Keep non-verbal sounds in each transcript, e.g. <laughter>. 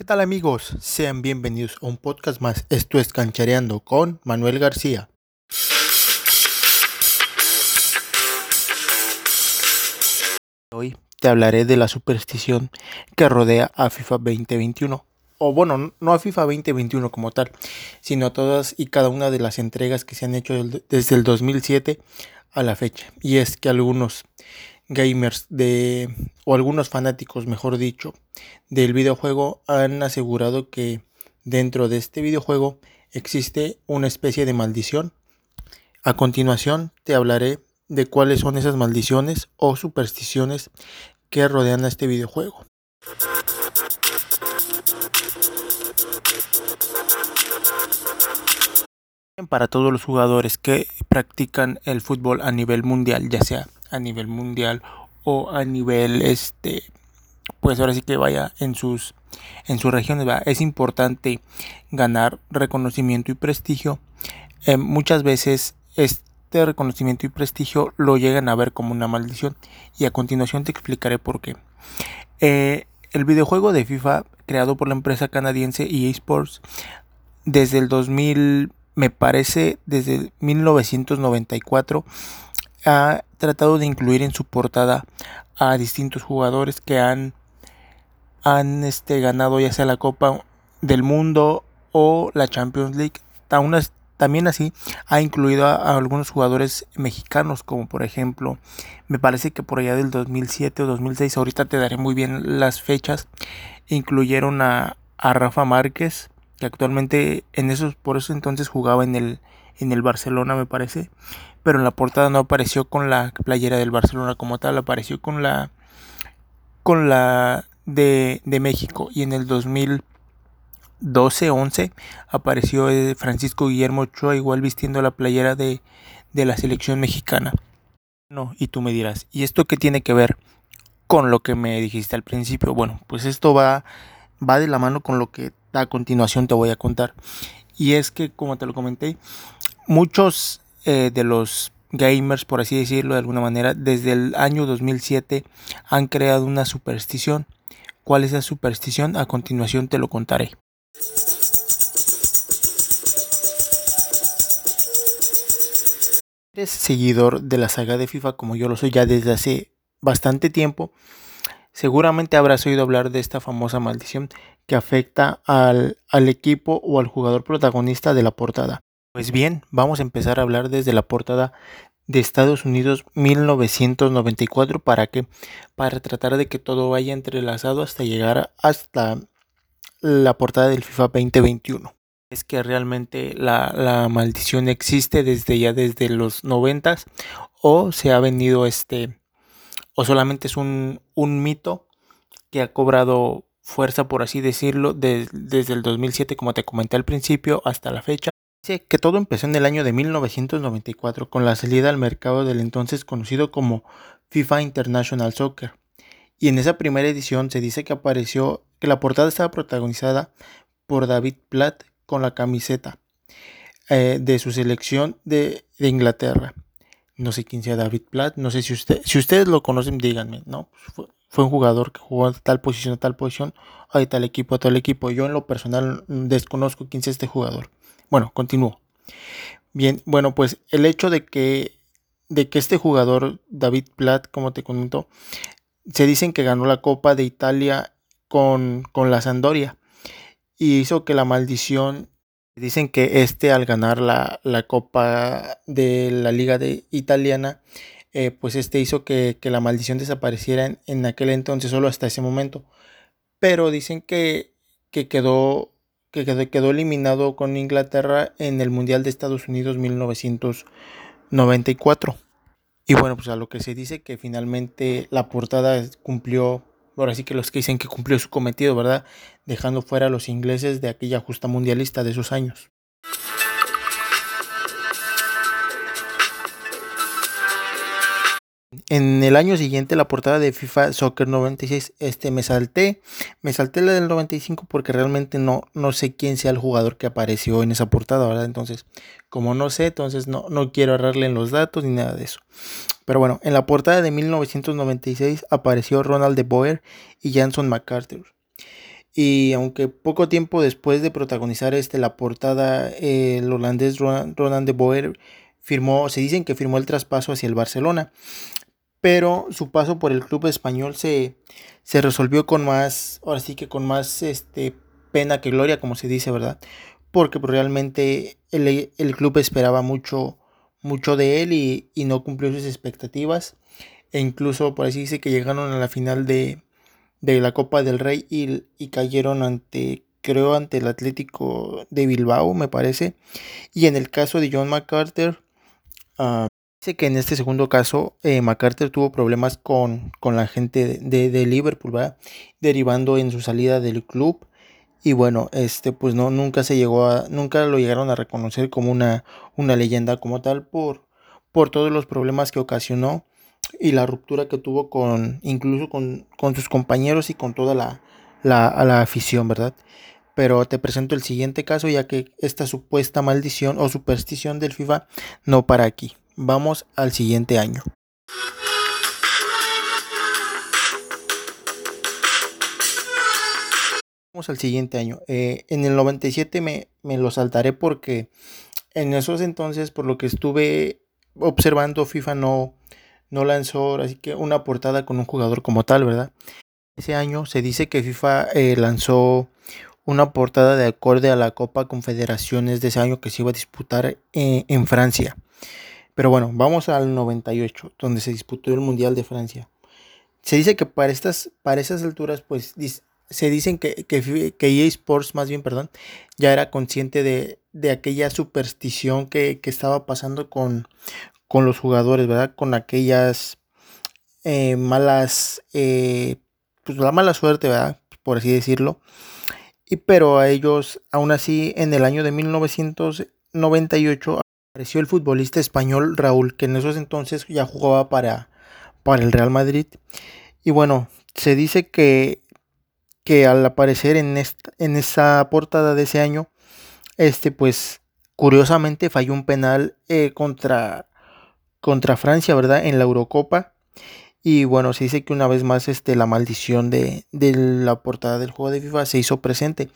¿Qué tal amigos? Sean bienvenidos a un podcast más. Esto es Canchareando con Manuel García. Hoy te hablaré de la superstición que rodea a FIFA 2021. O bueno, no a FIFA 2021 como tal, sino a todas y cada una de las entregas que se han hecho desde el 2007 a la fecha. Y es que algunos gamers de o algunos fanáticos, mejor dicho, del videojuego han asegurado que dentro de este videojuego existe una especie de maldición. A continuación te hablaré de cuáles son esas maldiciones o supersticiones que rodean a este videojuego. Para todos los jugadores que practican el fútbol a nivel mundial, ya sea a nivel mundial o a nivel este pues ahora sí que vaya en sus en sus regiones es importante ganar reconocimiento y prestigio. Eh, muchas veces este reconocimiento y prestigio lo llegan a ver como una maldición. Y a continuación te explicaré por qué. Eh, el videojuego de FIFA creado por la empresa canadiense EA Sports desde el 2000 me parece desde 1994 ha tratado de incluir en su portada a distintos jugadores que han, han este, ganado ya sea la Copa del Mundo o la Champions League. también así ha incluido a, algunos jugadores mexicanos como por ejemplo me parece que por allá del 2007 o 2006 ahorita te daré muy bien las fechas incluyeron a, a Rafa Márquez que actualmente en esos por eso entonces jugaba en el en el Barcelona me parece pero en la portada no apareció con la playera del Barcelona como tal, apareció con la con la de, México y en el 2012-11 apareció eh, Francisco Guillermo Ochoa igual vistiendo la playera de, de la selección mexicana. No, y tú me dirás, ¿y esto qué tiene que ver con lo que me dijiste al principio? Bueno, pues esto va, va de la mano con lo que a continuación te voy a contar. Y es que, como te lo comenté, muchos eh, de los gamers, por así decirlo de alguna manera, desde el año 2007 han creado una superstición. ¿Cuál es la superstición? A continuación te lo contaré. eres seguidor de la saga de FIFA como yo lo soy ya desde hace bastante tiempo, seguramente habrás oído hablar de esta famosa maldición que afecta al, al equipo o al jugador protagonista de la portada. Pues bien, vamos a empezar a hablar desde la portada de Estados Unidos 1994 para que para tratar de que todo vaya entrelazado hasta llegar hasta la portada del FIFA 2021. Es que realmente la, maldición existe desde ya desde los 90 o se ha venido este o solamente es un, mito que ha cobrado fuerza por así decirlo desde el 2007 como te comenté al principio hasta la fecha Dice que todo empezó en el año de 1994 con la salida al mercado del entonces conocido como FIFA International Soccer. Y en esa primera edición se dice que apareció que la portada estaba protagonizada por David Platt con la camiseta eh, de su selección de, Inglaterra. No sé quién sea David Platt, no sé si usted, si ustedes lo conocen, díganme, ¿no? Pues un jugador que jugó a tal posición, a tal posición, a tal equipo, a tal equipo. Yo en lo personal desconozco quién es este jugador. Bueno, continúo. Bien, bueno, pues el hecho de que, de que este jugador, David Platt, como te comento, se dicen que ganó la Copa de Italia con, con la Sandoria y hizo que la maldición, dicen que este al ganar la, la Copa de la Liga de Italiana, eh, pues este hizo que, que, la maldición desapareciera en, en, aquel entonces, solo hasta ese momento. Pero dicen que, que quedó que quedó eliminado con Inglaterra en el Mundial de Estados Unidos 1994. Y bueno, pues a lo que se dice que finalmente la portada cumplió, ahora sí que los que dicen que cumplió su cometido, ¿verdad? Dejando fuera a los ingleses de aquella justa mundialista de esos años. En el año siguiente, la portada de FIFA Soccer 96, este me salté, me salté la del 95 porque realmente no, no sé quién sea el jugador que apareció en esa portada, ¿verdad? Entonces, como no sé, entonces no, no quiero agarrarle en los datos ni nada de eso. Pero bueno, en la portada de 1996 apareció Ronald de Boer y Janson MacArthur. Y aunque poco tiempo después de protagonizar este, la portada, el holandés Roland de Boer firmó, se dicen que firmó el traspaso hacia el Barcelona, pero su paso por el club español se, se resolvió con más, ahora sí que con más este, pena que gloria, como se dice, ¿verdad? Porque pues, realmente el, el, club esperaba mucho, mucho de él y, y, no cumplió sus expectativas. E incluso por así dice que llegaron a la final de, de la Copa del Rey y, y, cayeron ante, creo, ante el Atlético de Bilbao, me parece. Y en el caso de John MacArthur, uh, dice que en este segundo caso eh, MacArthur tuvo problemas con, con la gente de, Liverpool, ¿verdad? derivando en su salida del club. Y bueno, este pues no nunca se llegó a nunca lo llegaron a reconocer como una una leyenda como tal por por todos los problemas que ocasionó y la ruptura que tuvo con incluso con, con sus compañeros y con toda la, la, la, afición, ¿verdad? Pero te presento el siguiente caso ya que esta supuesta maldición o superstición del FIFA no para aquí. Vamos al siguiente año. Vamos al siguiente año. Eh, en el 97 me, me lo saltaré porque en esos entonces, por lo que estuve observando, FIFA no, no lanzó así que una portada con un jugador como tal, ¿verdad? Ese año se dice que FIFA eh, lanzó una portada de acorde a la Copa Confederaciones de ese año que se iba a disputar eh, en Francia. Pero bueno, vamos al 98, donde se disputó el Mundial de Francia. Se dice que para estas, para esas alturas, pues se dicen que, que, que EA Sports, más bien, perdón, ya era consciente de, de aquella superstición que, que, estaba pasando con, con los jugadores, ¿verdad? Con aquellas eh, malas, eh, pues la mala suerte, ¿verdad? Por así decirlo. Y pero a ellos, aún así, en el año de 1998 apareció el futbolista español Raúl, que en esos entonces ya jugaba para, para el Real Madrid. Y bueno, se dice que, que al aparecer en, esta, en esa portada de ese año, este pues curiosamente falló un penal eh, contra contra Francia, ¿verdad? En la Eurocopa. Y bueno, se dice que una vez más este, la maldición de, de la portada del juego de FIFA se hizo presente,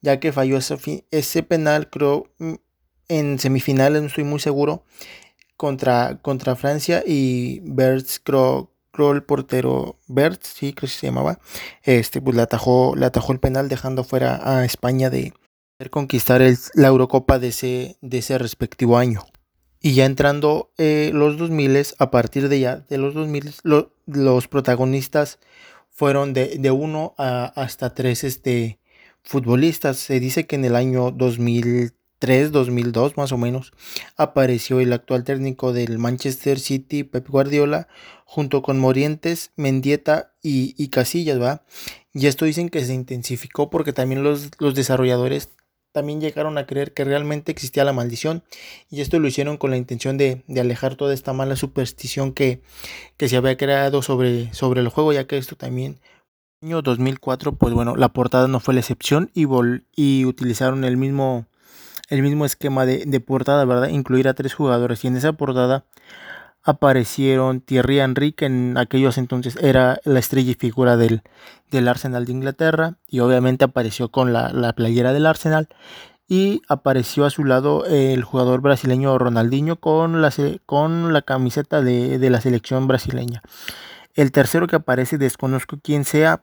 ya que falló ese, ese penal, creo, mm, en semifinales, no estoy muy seguro, contra, contra Francia y Bertz, creo el portero Bertz, sí, creo que se llamaba, este, pues le atajó, le atajó el penal dejando fuera a España de conquistar el, la Eurocopa de ese, de ese respectivo año. Y ya entrando eh, los 2000, a partir de ya de los 2000, lo, los protagonistas fueron de, de uno a, hasta tres este, futbolistas. Se dice que en el año 2003, 2002 más o menos, apareció el actual técnico del Manchester City, Pep Guardiola, junto con Morientes, Mendieta y, y Casillas, ¿va? Y esto dicen que se intensificó porque también los, los desarrolladores también llegaron a creer que realmente existía la maldición y esto lo hicieron con la intención de, alejar toda esta mala superstición que, que, se había creado sobre, sobre el juego ya que esto también año 2004 pues bueno la portada no fue la excepción y, y utilizaron el mismo el mismo esquema de, de portada verdad incluir a tres jugadores. Y en esa portada aparecieron Thierry Henry, que en aquellos entonces era la estrella y figura del, del Arsenal de Inglaterra, y obviamente apareció con la, la, playera del Arsenal, y apareció a su lado el jugador brasileño Ronaldinho con la, con la camiseta de, de la selección brasileña. El tercero que aparece, desconozco quién sea,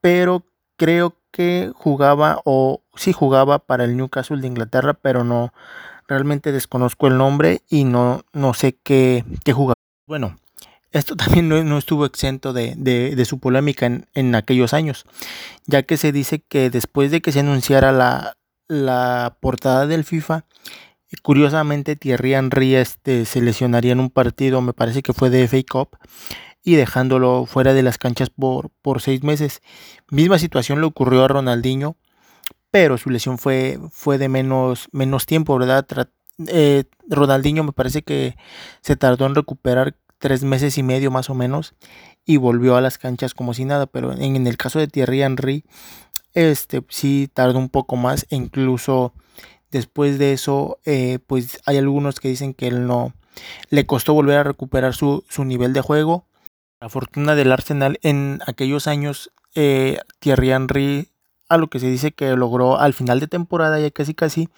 pero creo que jugaba o sí jugaba para el Newcastle de Inglaterra, pero no, Realmente desconozco el nombre y no, no sé qué, qué jugador. Bueno, esto <laughs> también no, estuvo exento de, de, su polémica en, en, aquellos años, ya que se dice que después de que se anunciara la, la portada del FIFA, curiosamente Thierry Henry este, se lesionaría en un partido, me parece que fue de FA Cup, y dejándolo fuera de las canchas por, por seis meses. Misma situación le ocurrió a Ronaldinho, pero su lesión fue, fue de menos, menos tiempo, ¿verdad? Eh, Ronaldinho me parece que se tardó en recuperar tres meses y medio más o menos y volvió a las canchas como si nada, pero en, el caso de Thierry Henry, este sí tardó un poco más e incluso después de eso, eh, pues hay algunos que dicen que él no le costó volver a recuperar su, su nivel de juego. La fortuna del Arsenal en aquellos años, eh, Thierry Henry a lo que se dice que logró al final de temporada, ya casi casi,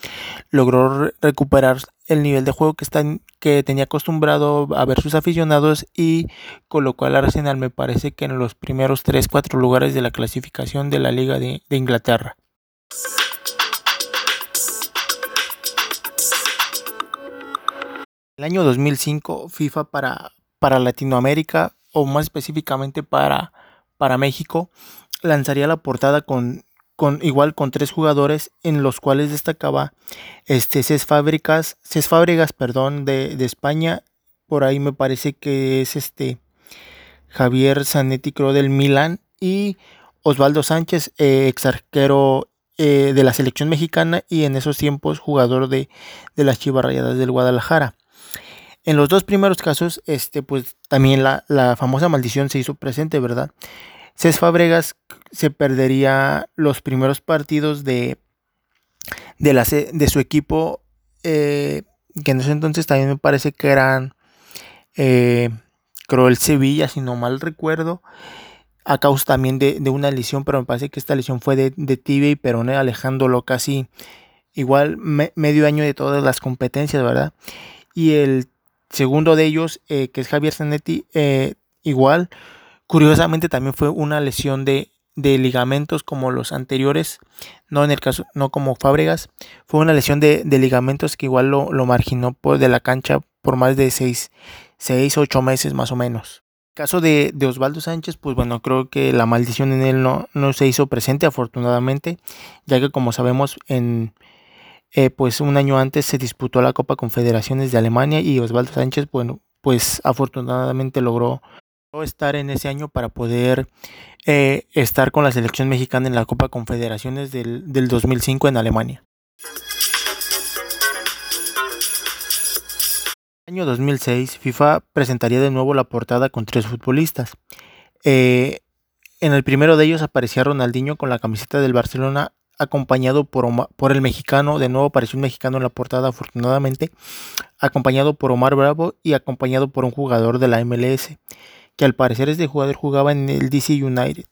logró recuperar el nivel de juego que, que tenía acostumbrado a ver sus aficionados y colocó al Arsenal, me parece que en los primeros 3-4 lugares de la clasificación de la Liga de, de Inglaterra. El año 2005, FIFA para, para Latinoamérica, o más específicamente para, para México, lanzaría la portada con, con igual con tres jugadores en los cuales destacaba este Cés Fábricas, Cés Fábricas, perdón, de, España. Por ahí me parece que es este Javier Zanetti, creo, del Milan. Y Osvaldo Sánchez, eh, ex arquero eh, de la selección mexicana y en esos tiempos jugador de, de las Chivas Rayadas del Guadalajara. En los dos primeros casos, este, pues también la, famosa maldición se hizo presente, ¿verdad? Cés Fabregas se perdería los primeros partidos de, de, la, de su equipo, eh, que en ese entonces también me parece que eran, eh, creo, el Sevilla, si no mal recuerdo, a causa también de, una lesión, pero me parece que esta lesión fue de, de tibia y peroné, alejándolo casi igual medio año de todas las competencias, ¿verdad? Y el segundo de ellos, eh, que es Javier Zanetti, eh, igual, curiosamente también fue una lesión de, ligamentos como los anteriores, no en el caso, no como Fábregas, fue una lesión de, ligamentos que igual lo, marginó por de la cancha por más de 6, 6, 8 meses más o menos. Caso de, Osvaldo Sánchez, pues bueno, creo que la maldición en él no, no se hizo presente afortunadamente, ya que como sabemos en eh, pues un año antes se disputó la Copa Confederaciones de Alemania y Osvaldo Sánchez, bueno, pues afortunadamente logró estar en ese año para poder eh, estar con la selección mexicana en la Copa Confederaciones del, del 2005 en Alemania. año 2006, FIFA presentaría de nuevo la portada con tres futbolistas. Eh, en el primero de ellos aparecía Ronaldinho con la camiseta del Barcelona acompañado por, por el mexicano, de nuevo apareció un mexicano en la portada afortunadamente, acompañado por Omar Bravo y acompañado por un jugador de la MLS, que al parecer este jugador jugaba en el DC United.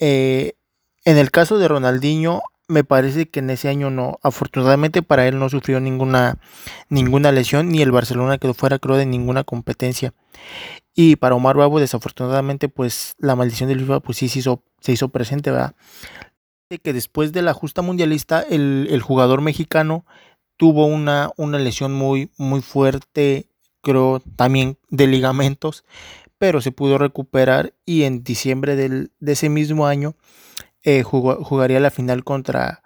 Eh, en el caso de Ronaldinho, me parece que en ese año no, afortunadamente para él no sufrió ninguna, ninguna lesión, ni el Barcelona quedó fuera creo de ninguna competencia. Y para Omar Bravo, desafortunadamente, pues la maldición del FIFA pues sí se hizo, se hizo presente, ¿verdad? Que después de la justa mundialista el, jugador mexicano tuvo una, una, lesión muy, muy fuerte, creo también de ligamentos, pero se pudo recuperar y en diciembre de ese mismo año eh, jugaría la final contra,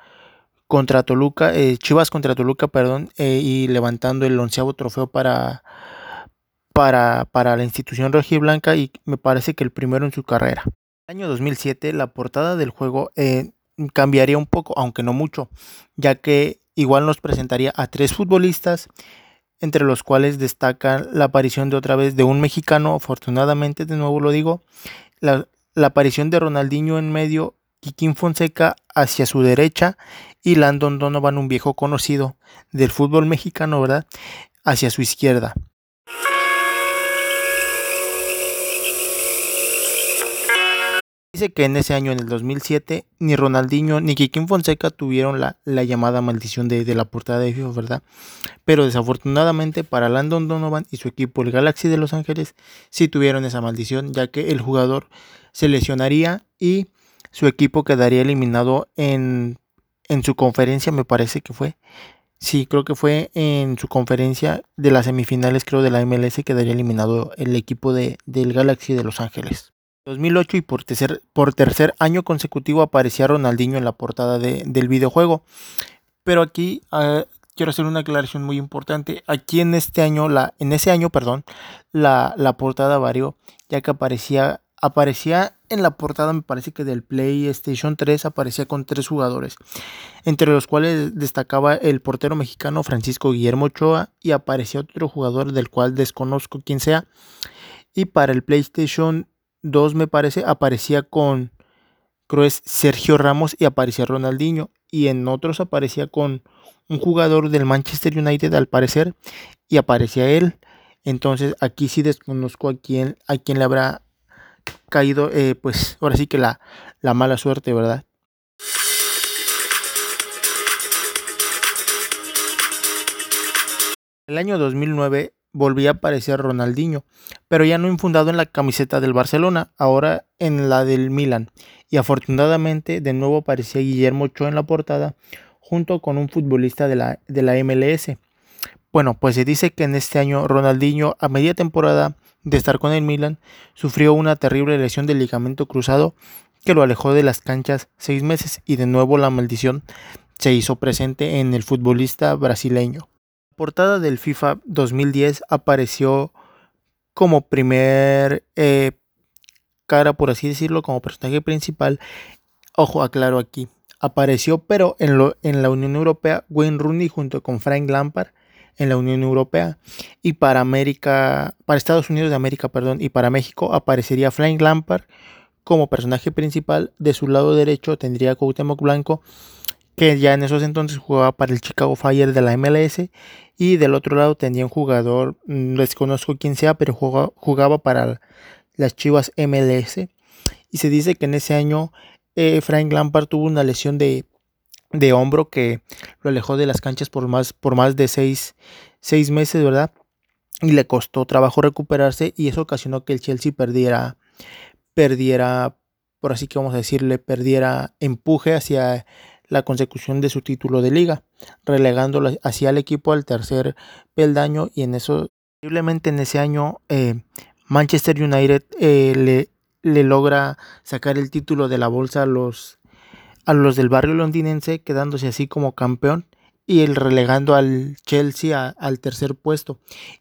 contra Toluca, eh, Chivas contra Toluca, perdón, eh, y levantando el onceavo trofeo para, para, para la institución rojiblanca y me parece que el primero en su carrera. El año 2007 la portada del juego cambiaría un poco, aunque no mucho, ya que igual nos presentaría a tres futbolistas, entre los cuales destaca la aparición de otra vez de un mexicano, afortunadamente, de nuevo lo digo, la, aparición de Ronaldinho en medio, Kikín Fonseca hacia su derecha y Landon Donovan, un viejo conocido del fútbol mexicano, ¿verdad? Hacia su izquierda. Dice que en ese año, en el 2007, ni Ronaldinho ni Kikín Fonseca tuvieron la, llamada maldición de, la portada de FIFA, ¿verdad? Pero desafortunadamente para Landon Donovan y su equipo, el Galaxy de Los Ángeles, sí tuvieron esa maldición, ya que el jugador se lesionaría y su equipo quedaría eliminado en, su conferencia, me parece que fue. Sí, creo que fue en su conferencia de las semifinales, creo, de la MLS, quedaría eliminado el equipo de, del Galaxy de Los Ángeles. 2008 y por tercer, por tercer año consecutivo aparecía Ronaldinho en la portada del videojuego. Pero aquí ah, quiero hacer una aclaración muy importante. Aquí en este año, en ese año, perdón, la, la portada varió, ya que aparecía, aparecía en la portada, me parece que del PlayStation 3 aparecía con tres jugadores, entre los cuales destacaba el portero mexicano Francisco Guillermo Ochoa y aparecía otro jugador del cual desconozco quién sea. Y para el PlayStation 2, me parece, aparecía con, creo es Sergio Ramos y aparecía Ronaldinho. Y en otros aparecía con un jugador del Manchester United, al parecer, y aparecía él. Entonces aquí sí desconozco a quién, a quién le habrá caído, eh, pues ahora sí que la, la mala suerte, ¿verdad? El año 2009 volvía a aparecer Ronaldinho, pero ya no infundado en la camiseta del Barcelona, ahora en la del Milan. Y afortunadamente de nuevo aparecía Guillermo Ochoa en la portada, junto con un futbolista de la, de la MLS. Bueno, pues se dice que en este año Ronaldinho, a media temporada de estar con el Milan, sufrió una terrible lesión del ligamento cruzado que lo alejó de las canchas seis meses y de nuevo la maldición se hizo presente en el futbolista brasileño. Portada del FIFA 2010 apareció como primer eh, cara, por así decirlo, como personaje principal. Ojo, aclaro aquí. Apareció, pero en, lo, en la Unión Europea, Wayne Rooney junto con Frank Lampard en la Unión Europea y para América, para Estados Unidos de América, perdón, y para México aparecería Frank Lampard como personaje principal. De su lado derecho tendría Cuauhtémoc Blanco, que ya en esos entonces jugaba para el Chicago Fire de la MLS y del otro lado tendría un jugador, mm, desconozco quién sea, pero jugaba, jugaba para las Chivas MLS y se dice que en ese año eh, Frank Lampard tuvo una lesión de de hombro que lo alejó de las canchas por más, por más de seis, seis meses, ¿verdad? Y le costó trabajo recuperarse y eso ocasionó que el Chelsea perdiera, perdiera, por así que vamos a decirle, perdiera empuje hacia la consecución de su título de liga, relegándolo hacia el equipo al tercer peldaño y en eso, posiblemente en ese año, eh, Manchester United eh, le, le logra sacar el título de la bolsa a los a los del barrio londinense, quedándose así como campeón y el relegando al Chelsea al tercer puesto.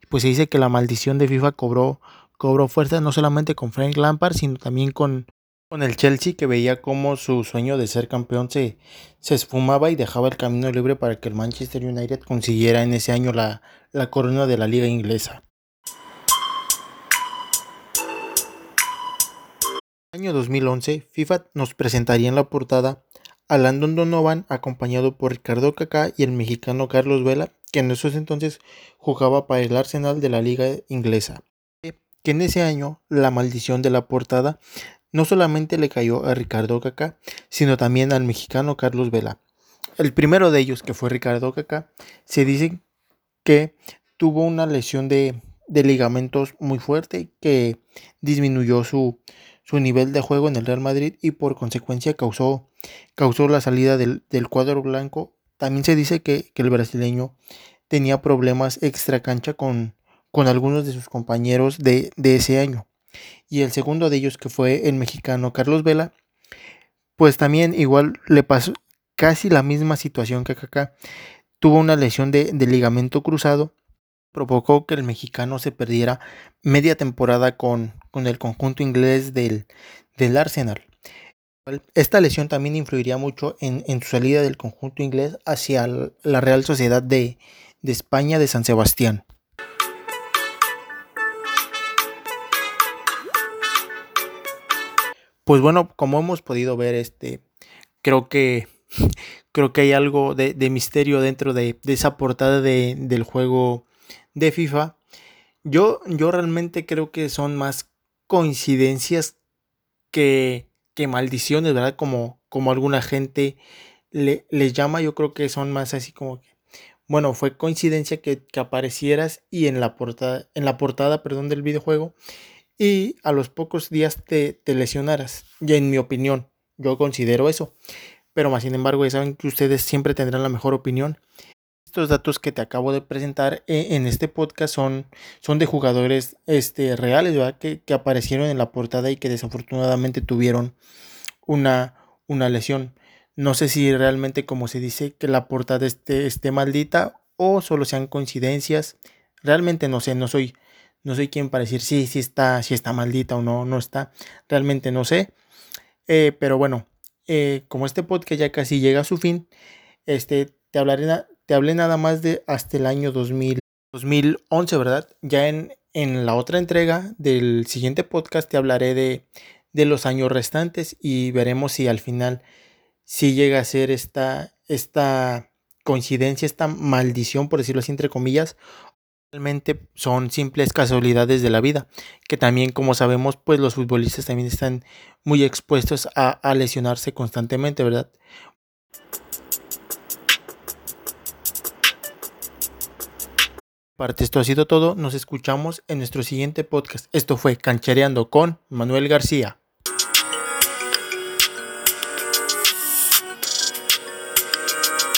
Pues se dice que la maldición de FIFA cobró, cobró fuerza no solamente con Frank Lampard, sino también con, con el Chelsea que veía como su sueño de ser campeón se, se esfumaba y dejaba el camino libre para que el Manchester United consiguiera en ese año la, la corona de la liga inglesa. año 2011, FIFA nos presentaría en la portada a Landon Donovan acompañado por Ricardo Kaká y el mexicano Carlos Vela, que en esos entonces jugaba para el Arsenal de la liga inglesa. Que en ese año la maldición de la portada no solamente le cayó a Ricardo Kaká, sino también al mexicano Carlos Vela. El primero de ellos, que fue Ricardo Kaká, se dice que tuvo una lesión de, de ligamentos muy fuerte que disminuyó su, su nivel de juego en el Real Madrid y por consecuencia causó, causó la salida del, cuadro blanco. También se dice que, el brasileño tenía problemas extra cancha con, con algunos de sus compañeros de, ese año. Y el segundo de ellos, que fue el mexicano Carlos Vela, pues también igual le pasó casi la misma situación que acá. Tuvo una lesión de, de ligamento cruzado provocó que el mexicano se perdiera media temporada con, con el conjunto inglés del, del, Arsenal. Esta lesión también influiría mucho en, en, su salida del conjunto inglés hacia la Real Sociedad de, de España de San Sebastián. Pues bueno, como hemos podido ver, este, creo que <laughs> creo que hay algo de, de misterio dentro de, de esa portada de, del juego de FIFA, yo, yo realmente creo que son más coincidencias que, que maldiciones, ¿verdad? Como, como alguna gente le, les llama, yo creo que son más así como que, bueno, fue coincidencia que, que aparecieras y en la portada, en la portada, perdón, del videojuego y a los pocos días te, te lesionaras. Ya en mi opinión, yo considero eso. Pero más sin embargo, ya saben que ustedes siempre tendrán la mejor opinión estos datos que te acabo de presentar eh, en este podcast son, son de jugadores este, reales, ¿verdad? Que, aparecieron en la portada y que desafortunadamente tuvieron una, una lesión. No sé si realmente, como se dice, que la portada esté, esté maldita o solo sean coincidencias. Realmente no sé, no soy, no soy quien para decir si sí, está, si está maldita o no, no está. Realmente no sé. Eh, pero bueno, eh, como este podcast ya casi llega a su fin, este, te hablaré te hablé nada más de hasta el año 2000, 2011, ¿verdad? Ya en, en la otra entrega del siguiente podcast te hablaré de, de los años restantes y veremos si al final si llega a ser esta, esta coincidencia, esta maldición, por decirlo así entre comillas, realmente son simples casualidades de la vida, que también como sabemos, pues los futbolistas también están muy expuestos a, lesionarse constantemente, ¿verdad? parte esto ha sido todo. Nos escuchamos en nuestro siguiente podcast. Esto fue Canchereando con Manuel García.